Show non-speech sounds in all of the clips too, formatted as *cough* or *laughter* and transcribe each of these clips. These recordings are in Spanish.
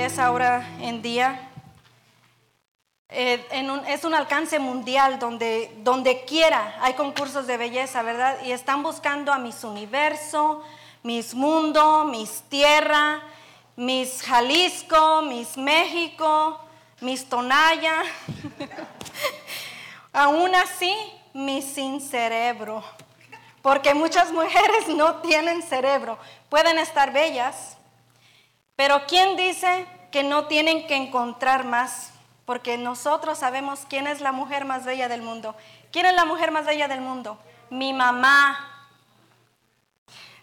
belleza ahora en día. Eh, es un alcance mundial donde, donde quiera hay concursos de belleza, ¿verdad? Y están buscando a mis universo, mis mundo, mis tierra, mis Jalisco, mis México, mis Tonaya. *laughs* Aún así, mi sin cerebro. Porque muchas mujeres no tienen cerebro. Pueden estar bellas, pero ¿quién dice que no tienen que encontrar más? Porque nosotros sabemos quién es la mujer más bella del mundo. ¿Quién es la mujer más bella del mundo? Mi mamá.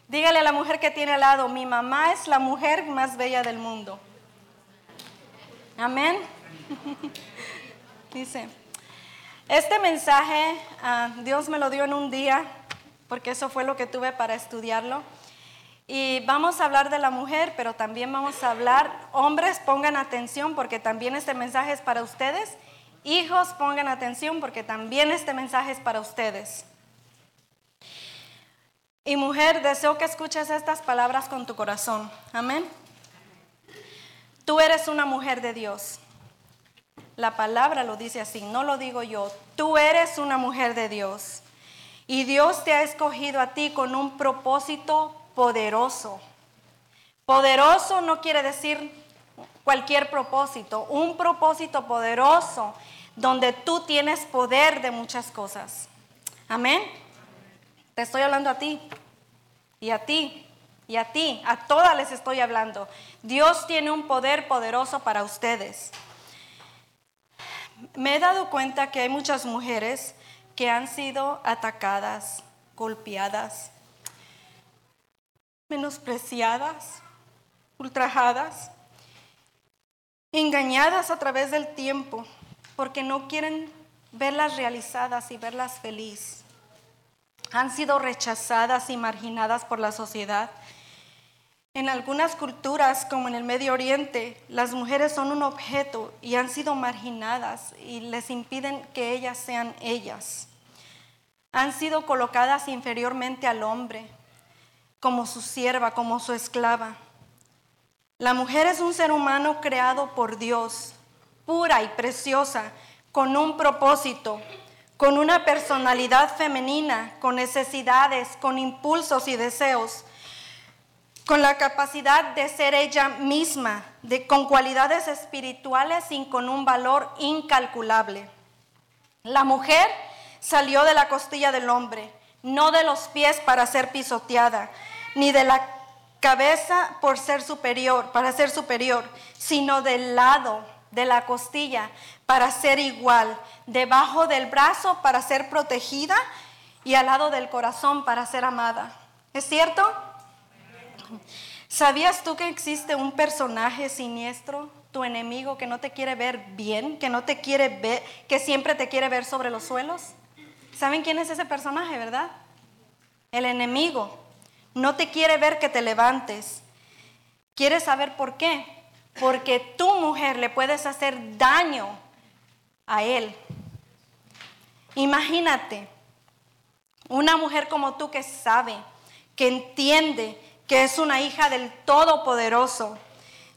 Dígale a la mujer que tiene al lado, mi mamá es la mujer más bella del mundo. Amén. *laughs* Dice, este mensaje ah, Dios me lo dio en un día, porque eso fue lo que tuve para estudiarlo. Y vamos a hablar de la mujer, pero también vamos a hablar, hombres pongan atención porque también este mensaje es para ustedes. Hijos pongan atención porque también este mensaje es para ustedes. Y mujer, deseo que escuches estas palabras con tu corazón. Amén. Tú eres una mujer de Dios. La palabra lo dice así, no lo digo yo. Tú eres una mujer de Dios. Y Dios te ha escogido a ti con un propósito poderoso. Poderoso no quiere decir cualquier propósito, un propósito poderoso donde tú tienes poder de muchas cosas. Amén. Te estoy hablando a ti y a ti y a ti, a todas les estoy hablando. Dios tiene un poder poderoso para ustedes. Me he dado cuenta que hay muchas mujeres que han sido atacadas, golpeadas, menospreciadas, ultrajadas, engañadas a través del tiempo, porque no quieren verlas realizadas y verlas feliz. Han sido rechazadas y marginadas por la sociedad. En algunas culturas, como en el Medio Oriente, las mujeres son un objeto y han sido marginadas y les impiden que ellas sean ellas. Han sido colocadas inferiormente al hombre como su sierva, como su esclava. La mujer es un ser humano creado por Dios, pura y preciosa, con un propósito, con una personalidad femenina, con necesidades, con impulsos y deseos, con la capacidad de ser ella misma, de, con cualidades espirituales y con un valor incalculable. La mujer salió de la costilla del hombre, no de los pies para ser pisoteada, ni de la cabeza por ser superior, para ser superior, sino del lado de la costilla para ser igual, debajo del brazo para ser protegida y al lado del corazón para ser amada. ¿Es cierto? ¿Sabías tú que existe un personaje siniestro, tu enemigo que no te quiere ver bien, que no te quiere ver, que siempre te quiere ver sobre los suelos? ¿Saben quién es ese personaje, verdad? El enemigo. No te quiere ver que te levantes. Quiere saber por qué. Porque tu mujer le puedes hacer daño a él. Imagínate una mujer como tú que sabe, que entiende que es una hija del Todopoderoso,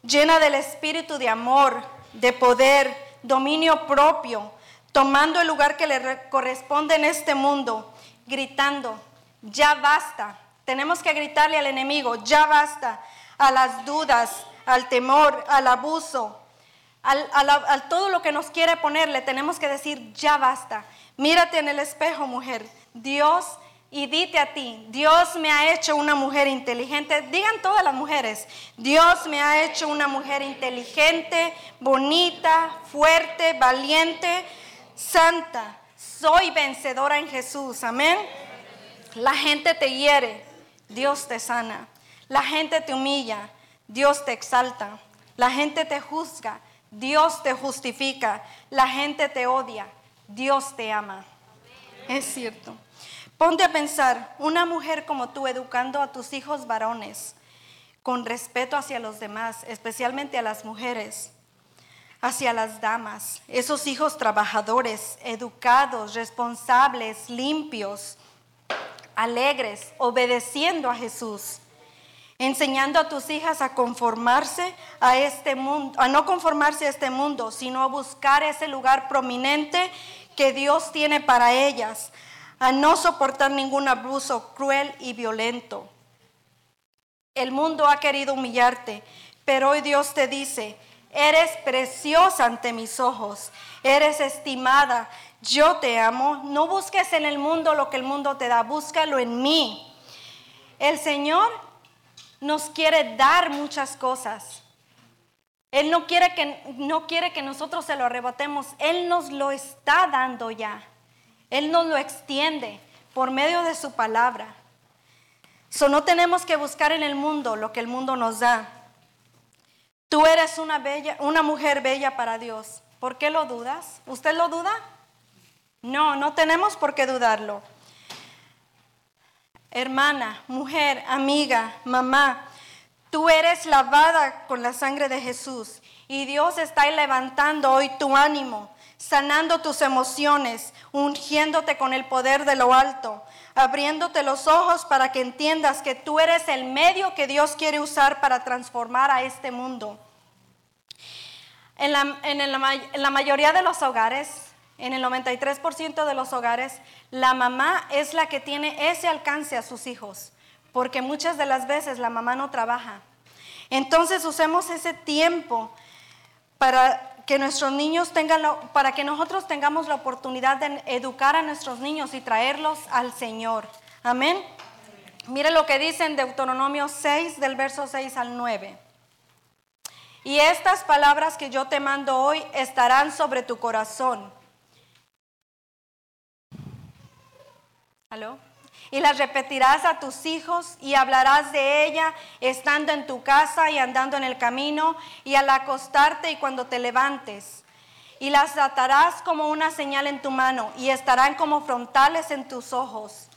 llena del espíritu de amor, de poder, dominio propio, tomando el lugar que le corresponde en este mundo, gritando, ya basta. Tenemos que gritarle al enemigo, ya basta, a las dudas, al temor, al abuso, al, todo lo que nos quiere poner, le tenemos que decir, ya basta. Mírate en el espejo, mujer. Dios, y dite a ti, Dios me ha hecho una mujer inteligente. Digan todas las mujeres, Dios me ha hecho una mujer inteligente, bonita, fuerte, valiente, santa. Soy vencedora en Jesús. Amén. La gente te hiere, Dios te sana. La gente te humilla, Dios te exalta. La gente te juzga, Dios te justifica. La gente te odia, Dios te ama. Es cierto. Ponte a pensar, una mujer como tú educando a tus hijos varones con respeto hacia los demás, especialmente a las mujeres, hacia las damas, esos hijos trabajadores, educados, responsables, limpios, alegres, obedeciendo a Jesús. enseñando a tus hijas a conformarse a este mundo, a no conformarse a este mundo, sino a buscar ese lugar prominente que Dios tiene para ellas, a no soportar ningún abuso cruel y violento. El mundo ha querido humillarte, pero hoy Dios te dice, eres preciosa ante mis ojos, eres estimada, yo te amo. No busques en el mundo lo que el mundo te da, búscalo en mí. El Señor nos quiere dar muchas cosas. Él no quiere que, no quiere que nosotros se lo arrebatemos. Él nos lo está dando ya. Él nos lo extiende por medio de su palabra. So, no tenemos que buscar en el mundo lo que el mundo nos da. Tú eres una, bella, una mujer bella para Dios. ¿Por qué lo dudas? ¿Usted lo duda? No, no tenemos por qué dudarlo hermana, mujer, amiga, mamá, tú eres lavada con la sangre de Jesús y Dios está levantando hoy tu ánimo, sanando tus emociones, ungiéndote con el poder de lo alto, abriéndote los ojos para que entiendas que tú eres el medio que Dios quiere usar para transformar a este mundo. En la, mayoría de los hogares, en el 93% de los hogares, la mamá es la que tiene ese alcance a sus hijos, porque muchas de las veces la mamá no trabaja. Entonces usemos ese tiempo para que nuestros niños tengan, para que nosotros tengamos la oportunidad de educar a nuestros niños y traerlos al Señor. Amén. Mire lo que dice en Deuteronomio 6, del verso 6 al 9. Y estas palabras que yo te mando hoy estarán sobre tu corazón Y las repetirás a tus hijos y hablarás de ella estando en tu casa y andando en el camino y al acostarte y cuando te levantes. Y las atarás como una señal en tu mano y estarán como frontales en tus ojos.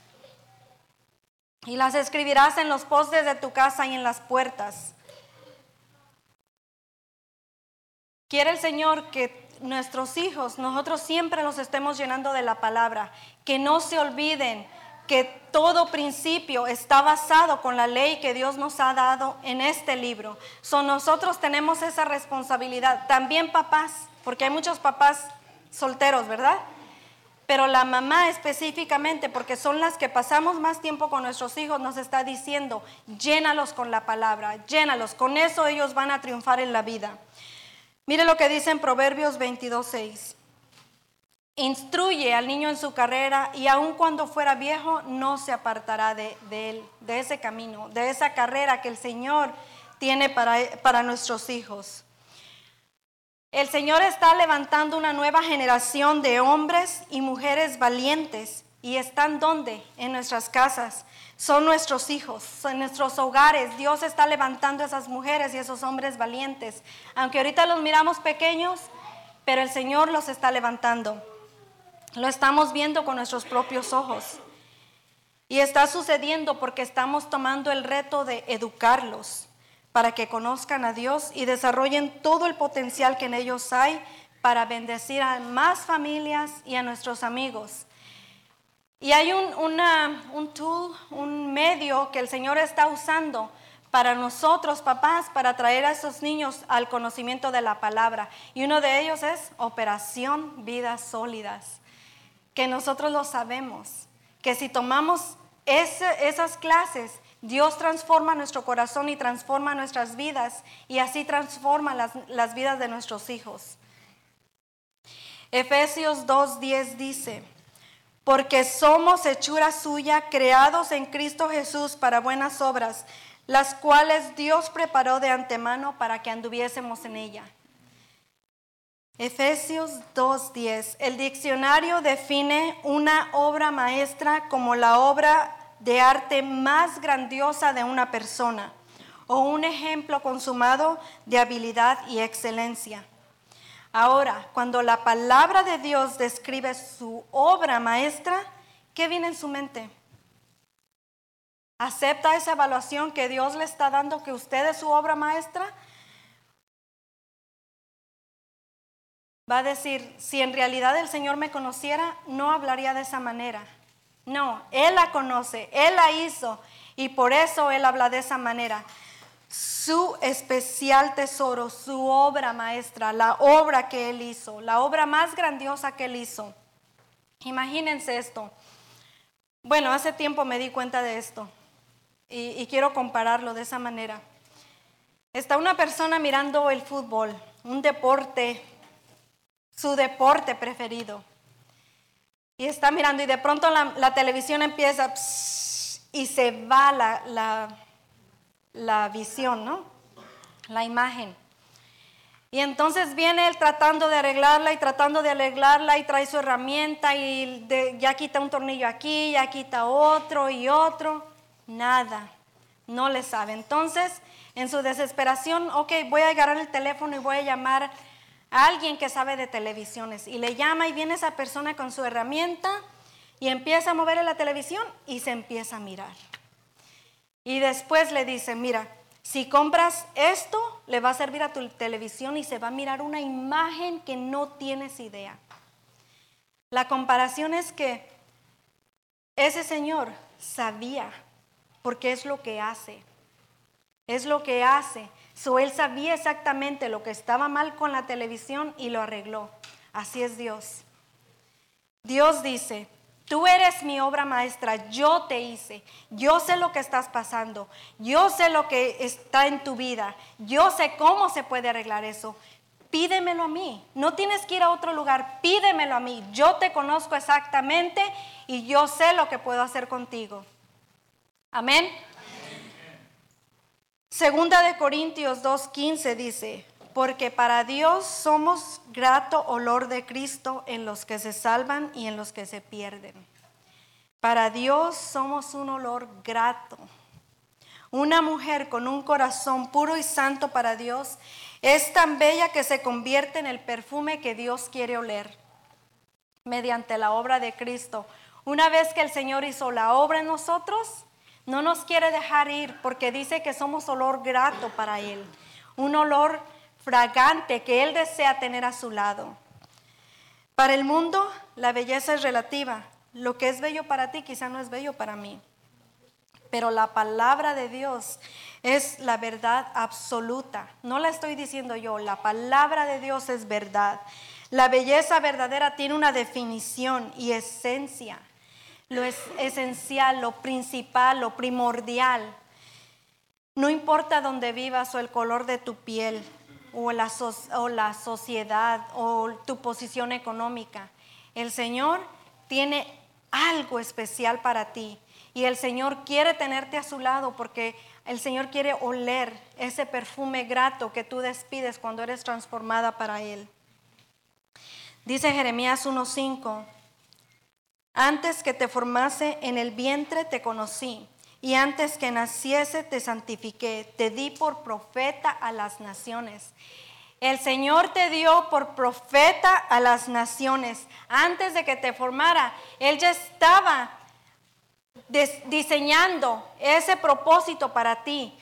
Y las escribirás en los postes de tu casa y en las puertas. Quiere el Señor que nuestros hijos, nosotros siempre los estemos llenando de la palabra, que no se olviden que todo principio está basado con la ley que Dios nos ha dado en este libro. son nosotros tenemos esa responsabilidad. También papás, porque hay muchos papás solteros, ¿verdad? Pero la mamá específicamente, porque son las que pasamos más tiempo con nuestros hijos, nos está diciendo, llénalos con la palabra, llénalos. Con eso ellos van a triunfar en la vida. Mire lo que dice en Proverbios 22.6. Instruye al niño en su carrera y aun cuando fuera viejo no se apartará de, él, de ese camino, de esa carrera que el Señor tiene para, para nuestros hijos. El Señor está levantando una nueva generación de hombres y mujeres valientes y están donde? En nuestras casas. Son nuestros hijos, son nuestros hogares. Dios está levantando esas mujeres y esos hombres valientes. Aunque ahorita los miramos pequeños, pero el Señor los está levantando. Lo estamos viendo con nuestros propios ojos. Y está sucediendo porque estamos tomando el reto de educarlos para que conozcan a Dios y desarrollen todo el potencial que en ellos hay para bendecir a más familias y a nuestros amigos. Y hay un, un tool, un medio que el Señor está usando para nosotros, papás, para traer a esos niños al conocimiento de la palabra. Y uno de ellos es Operación Vidas Sólidas, que nosotros lo sabemos, que si tomamos esas clases, Dios transforma nuestro corazón y transforma nuestras vidas y así transforma las, las vidas de nuestros hijos. Efesios 2.10 dice, porque somos hechura suya, creados en Cristo Jesús para buenas obras, las cuales Dios preparó de antemano para que anduviésemos en ella. Efesios 2.10. El diccionario define una obra maestra como la obra de arte más grandiosa de una persona o un ejemplo consumado de habilidad y excelencia. Ahora, cuando la palabra de Dios describe su obra maestra, ¿qué viene en su mente? ¿Acepta esa evaluación que Dios le está dando que usted es su obra maestra? Va a decir, si en realidad el Señor me conociera, no hablaría de esa manera. No, Él la conoce, Él la hizo Y por eso Él habla de esa manera. Su especial tesoro, su obra maestra, la obra que Él hizo, la obra más grandiosa que Él hizo. Imagínense esto. Bueno, hace tiempo me di cuenta de esto y, quiero compararlo de esa manera. Está una persona mirando el fútbol, un deporte, su deporte preferido. Y está mirando y de pronto la, televisión empieza y se va la visión, ¿no? La imagen. Y entonces viene él tratando de arreglarla y tratando de arreglarla y trae su herramienta y ya quita un tornillo aquí, ya quita otro y otro. Nada, no le sabe. Entonces en su desesperación, ok, voy a agarrar el teléfono y voy a llamar a alguien que sabe de televisiones. Y le llama y viene esa persona con su herramienta y empieza a mover la televisión y se empieza a mirar. Y después le dice, mira, si compras esto, le va a servir a tu televisión y se va a mirar una imagen que no tienes idea. La comparación es que ese señor sabía, porque es lo que hace. Es lo que hace. So, él sabía exactamente lo que estaba mal con la televisión y lo arregló. Así es Dios. Dios dice, tú eres mi obra maestra, yo te hice, yo sé lo que estás pasando, yo sé lo que está en tu vida, yo sé cómo se puede arreglar eso. Pídemelo a mí, no tienes que ir a otro lugar, pídemelo a mí, yo te conozco exactamente y yo sé lo que puedo hacer contigo. Amén. Segunda de Corintios 2.15 dice, porque para Dios somos grato olor de Cristo en los que se salvan y en los que se pierden. Para Dios somos un olor grato. Una mujer con un corazón puro y santo para Dios es tan bella que se convierte en el perfume que Dios quiere oler mediante la obra de Cristo. Una vez que el Señor hizo la obra en nosotros, no nos quiere dejar ir porque dice que somos olor grato para Él, un olor fragante que Él desea tener a su lado. Para el mundo la belleza es relativa. Lo que es bello para ti quizá no es bello para mí. Pero la palabra de Dios es la verdad absoluta. No la estoy diciendo yo, la palabra de Dios es verdad. La belleza verdadera tiene una definición y esencia lo es esencial, lo principal, lo primordial. No importa dónde vivas o el color de tu piel o la, o la sociedad o tu posición económica, el Señor tiene algo especial para ti y el Señor quiere tenerte a su lado porque el Señor quiere oler ese perfume grato que tú despides cuando eres transformada para Él. Dice Jeremías 1.5, antes que te formase en el vientre te conocí, y antes que naciese te santifiqué, te di por profeta a las naciones. El Señor te dio por profeta a las naciones. Antes de que te formara, Él ya estaba diseñando ese propósito para ti,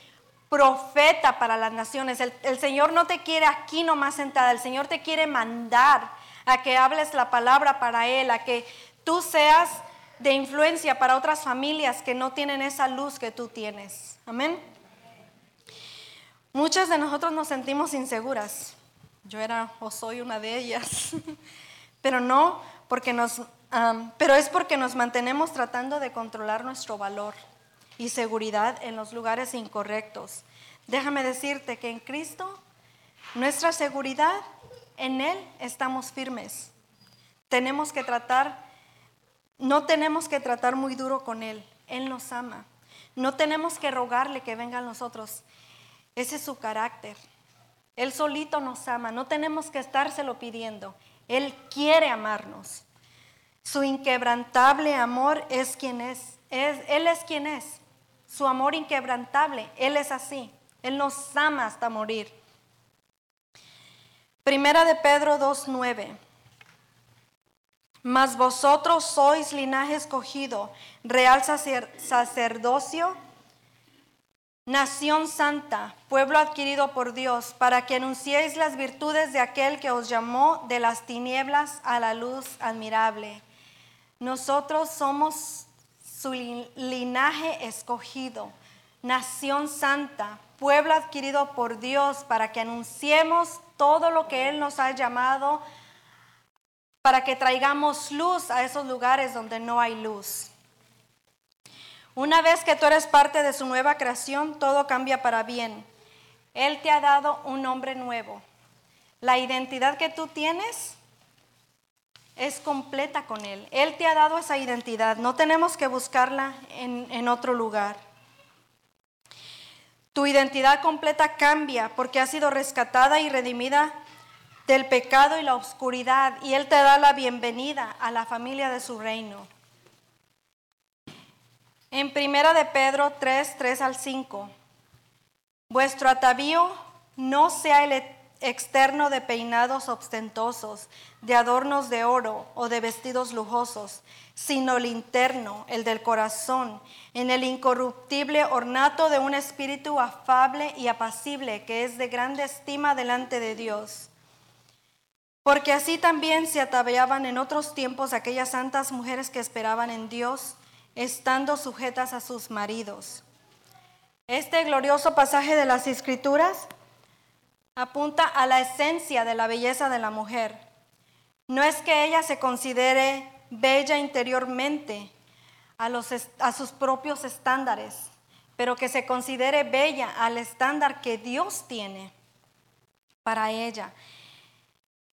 profeta para las naciones. El, Señor no te quiere aquí nomás sentada, el Señor te quiere mandar a que hables la palabra para Él, a que tú seas de influencia para otras familias que no tienen esa luz que tú tienes. Amén. Muchas de nosotros nos sentimos inseguras. Yo era o soy una de ellas. *laughs* pero no porque nos, pero es porque nos mantenemos tratando de controlar nuestro valor y seguridad en los lugares incorrectos. Déjame decirte que en Cristo nuestra seguridad en Él estamos firmes. Tenemos que tratar no tenemos que tratar muy duro con Él. Él nos ama. No tenemos que rogarle que venga a nosotros. Ese es su carácter. Él solito nos ama. No tenemos que estárselo pidiendo. Él quiere amarnos. Su inquebrantable amor es quien es. Él es quien es. Su amor inquebrantable. Él es así. Él nos ama hasta morir. Primera de Pedro 2.9. Mas vosotros sois linaje escogido, real sacerdocio, nación santa, pueblo adquirido por Dios, para que anunciéis las virtudes de aquel que os llamó de las tinieblas a la luz admirable. Nosotros somos su linaje escogido, nación santa, pueblo adquirido por Dios para que anunciemos todo lo que Él nos ha llamado, para que traigamos luz a esos lugares donde no hay luz. Una vez que tú eres parte de su nueva creación, todo cambia para bien. Él te ha dado un nombre nuevo. La identidad que tú tienes es completa con Él. Él te ha dado esa identidad. No tenemos que buscarla en, en otro lugar. Tu identidad completa cambia porque ha sido rescatada y redimida del pecado y la oscuridad y Él te da la bienvenida a la familia de su reino. En primera de Pedro 3, 3 al 5, vuestro atavío no sea el externo de peinados ostentosos, de adornos de oro o de vestidos lujosos, sino el interno, el del corazón, en el incorruptible ornato de un espíritu afable y apacible que es de grande estima delante de Dios. Porque así también se ataviaban en otros tiempos aquellas santas mujeres que esperaban en Dios, estando sujetas a sus maridos. Este glorioso pasaje de las Escrituras apunta a la esencia de la belleza de la mujer. No es que ella se considere bella interiormente a, a sus propios estándares, pero que se considere bella al estándar que Dios tiene para ella.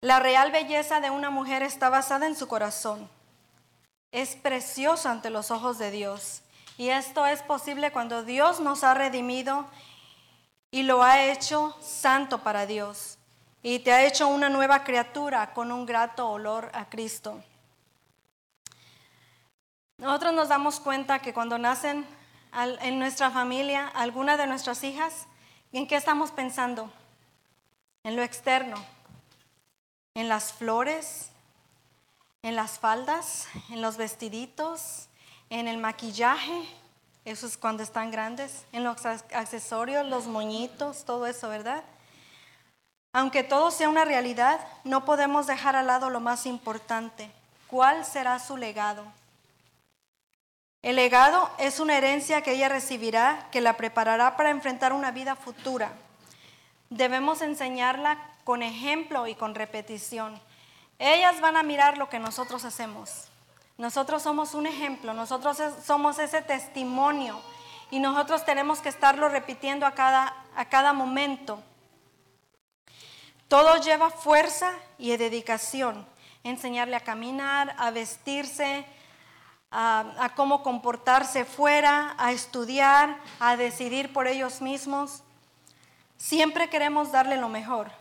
La real belleza de una mujer está basada en su corazón. Es precioso ante los ojos de Dios. Y esto es posible cuando Dios nos ha redimido y lo ha hecho santo para Dios. Y te ha hecho una nueva criatura con un grato olor a Cristo. Nosotros nos damos cuenta que cuando nacen en nuestra familia alguna de nuestras hijas, ¿en qué estamos pensando? En lo externo, en las flores, en las faldas, en los vestiditos, en el maquillaje, eso es cuando están grandes, en los accesorios, los moñitos, todo eso, ¿verdad? Aunque todo sea una realidad, no podemos dejar al lado lo más importante. ¿Cuál será su legado? El legado es una herencia que ella recibirá, que la preparará para enfrentar una vida futura. Debemos enseñarla con ejemplo y con repetición. Ellas van a mirar lo que nosotros hacemos. Nosotros somos un ejemplo, nosotros somos ese testimonio y nosotros tenemos que estarlo repitiendo a cada, a cada momento. Todo lleva fuerza y dedicación. Enseñarle a caminar, a vestirse, a, cómo comportarse fuera, a estudiar, a decidir por ellos mismos. Siempre queremos darle lo mejor.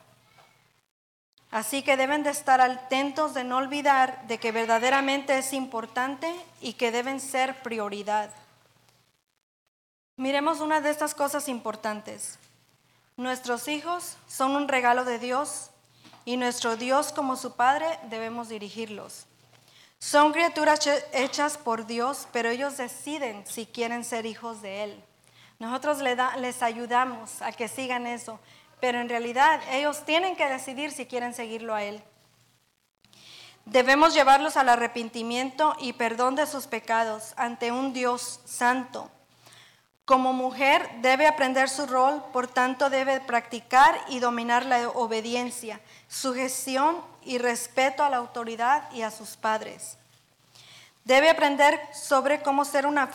Así que deben de estar atentos de no olvidar de que verdaderamente es importante y que deben ser prioridad. Miremos una de estas cosas importantes. Nuestros hijos son un regalo de Dios y nuestro Dios como su Padre debemos dirigirlos. Son criaturas hechas por Dios, pero ellos deciden si quieren ser hijos de Él. Nosotros les ayudamos a que sigan eso, pero en realidad ellos tienen que decidir si quieren seguirlo a Él. Debemos llevarlos al arrepentimiento y perdón de sus pecados ante un Dios santo. Como mujer debe aprender su rol, por tanto debe practicar y dominar la obediencia, sujeción y respeto a la autoridad y a sus padres. Debe aprender sobre cómo ser una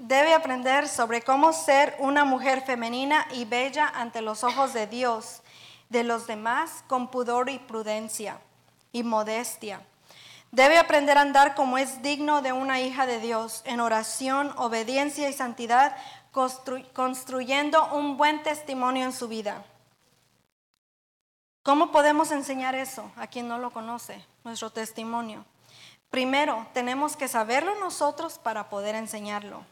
debe aprender sobre cómo ser una mujer femenina y bella ante los ojos de Dios, de los demás, con pudor y prudencia y modestia. Debe aprender a andar como es digno de una hija de Dios, en oración, obediencia y santidad, construyendo un buen testimonio en su vida. ¿Cómo podemos enseñar eso a quien no lo conoce, nuestro testimonio? Primero, tenemos que saberlo nosotros para poder enseñarlo.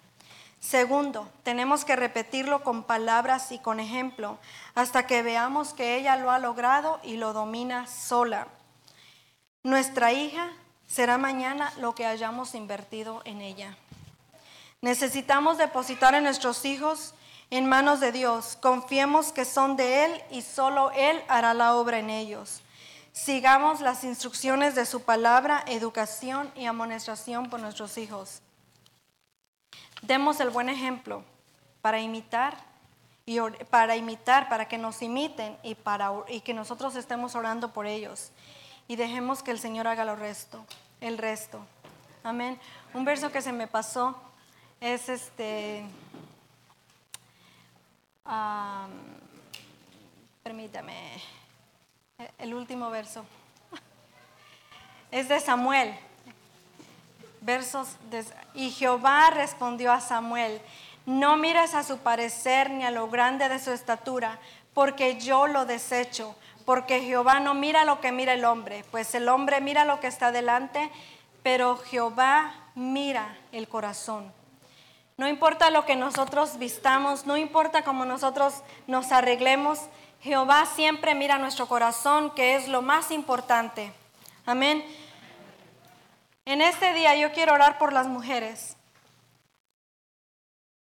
Segundo, tenemos que repetirlo con palabras y con ejemplo hasta que veamos que ella lo ha logrado y lo domina sola. Nuestra hija será mañana lo que hayamos invertido en ella. Necesitamos depositar en nuestros hijos en manos de Dios. Confiemos que son de Él y solo Él hará la obra en ellos. Sigamos las instrucciones de su palabra, educación y amonestación por nuestros hijos. Demos el buen ejemplo para imitar y para imitar, para que nos imiten y para y que nosotros estemos orando por ellos y dejemos que el Señor haga lo resto, el resto. Amén. Un verso que se me pasó es este permítame el último verso. *laughs* Es de Samuel. Versos y Jehová respondió a Samuel, no mires a su parecer ni a lo grande de su estatura, porque yo lo desecho, porque Jehová no mira lo que mira el hombre, pues el hombre mira lo que está delante, pero Jehová mira el corazón. No importa lo que nosotros vistamos, no importa cómo nosotros nos arreglemos, Jehová siempre mira nuestro corazón, que es lo más importante. Amén. En este día yo quiero orar por las mujeres,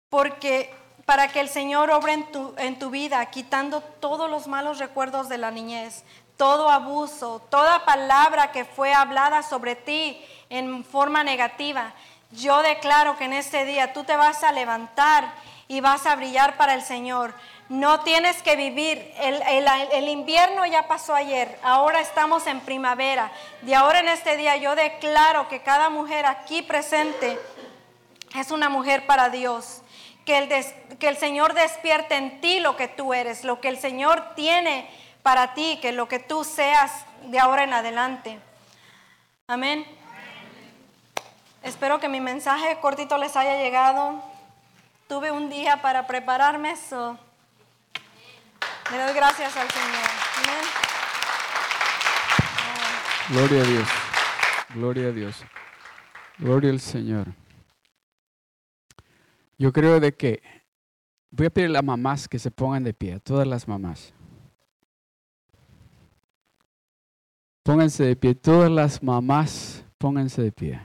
porque para que el Señor obre en tu, en tu vida, quitando todos los malos recuerdos de la niñez, todo abuso, toda palabra que fue hablada sobre ti en forma negativa. Yo declaro que en este día tú te vas a levantar y vas a brillar para el Señor. No tienes que vivir. El, invierno ya pasó ayer. Ahora estamos en primavera. De ahora en este día yo declaro que cada mujer aquí presente es una mujer para Dios. Que el, que el Señor despierte en ti lo que tú eres, lo que el Señor tiene para ti, que lo que tú seas de ahora en adelante. Amén. Espero que mi mensaje cortito les haya llegado. Tuve un día para prepararme eso. Le doy gracias al Señor. Gloria a Dios. Gloria a Dios. Gloria al Señor. Yo creo de que voy a pedir a las mamás que se pongan de pie, todas las mamás. Pónganse de pie, todas las mamás, pónganse de pie.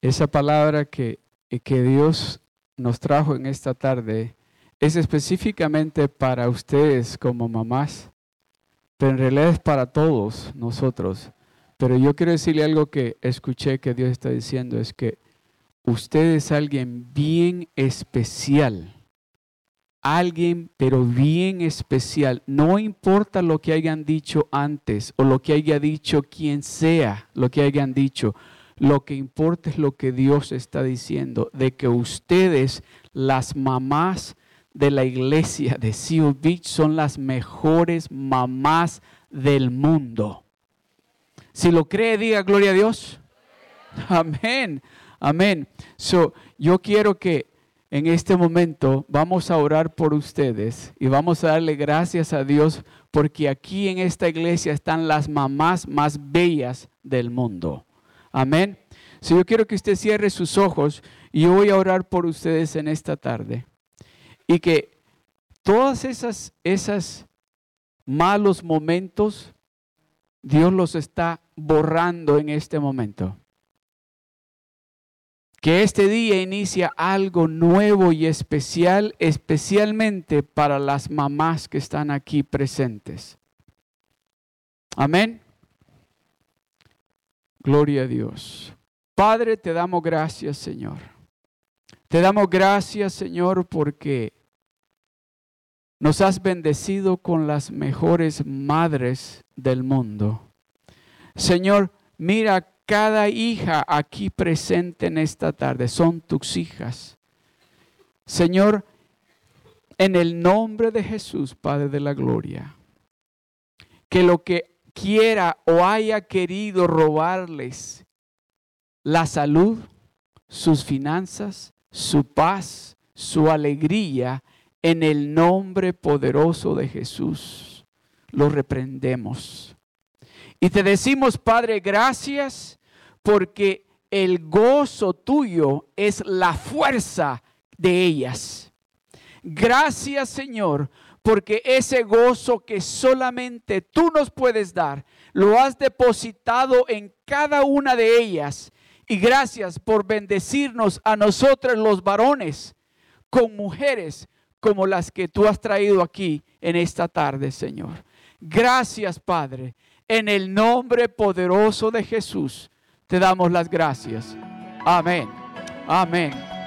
Esa palabra que que Dios nos trajo en esta tarde es específicamente para ustedes como mamás, pero en realidad es para todos nosotros. Pero yo quiero decirle algo que escuché que Dios está diciendo, es que usted es alguien bien especial. Alguien, pero bien especial. No importa lo que hayan dicho antes o lo que haya dicho quien sea, lo que hayan dicho. Lo que importa es lo que Dios está diciendo, de que ustedes, las mamás de la iglesia de Seal Beach, son las mejores mamás del mundo. Si lo cree, diga gloria a Dios. Amén, amén. So, yo quiero que en este momento vamos a orar por ustedes y vamos a darle gracias a Dios porque aquí en esta iglesia están las mamás más bellas del mundo. Amén. Si yo quiero que usted cierre sus ojos y yo voy a orar por ustedes en esta tarde. Y que todas esas, esas malos momentos, Dios los está borrando en este momento. Que este día inicia algo nuevo y especial, especialmente para las mamás que están aquí presentes. Amén. Gloria a Dios. Padre, te damos gracias, Señor. Te damos gracias, Señor, porque nos has bendecido con las mejores madres del mundo. Señor, mira cada hija aquí presente en esta tarde. Son tus hijas. Señor, en el nombre de Jesús, Padre de la Gloria, que lo que quiera o haya querido robarles la salud, sus finanzas, su paz, su alegría, en el nombre poderoso de Jesús. Lo reprendemos. Y te decimos, Padre, gracias porque el gozo tuyo es la fuerza de ellas. Gracias, Señor, porque ese gozo que solamente tú nos puedes dar, lo has depositado en cada una de ellas. Y gracias por bendecirnos a nosotros los varones con mujeres como las que tú has traído aquí en esta tarde, Señor. Gracias, Padre. En el nombre poderoso de Jesús te damos las gracias. Amén. Amén.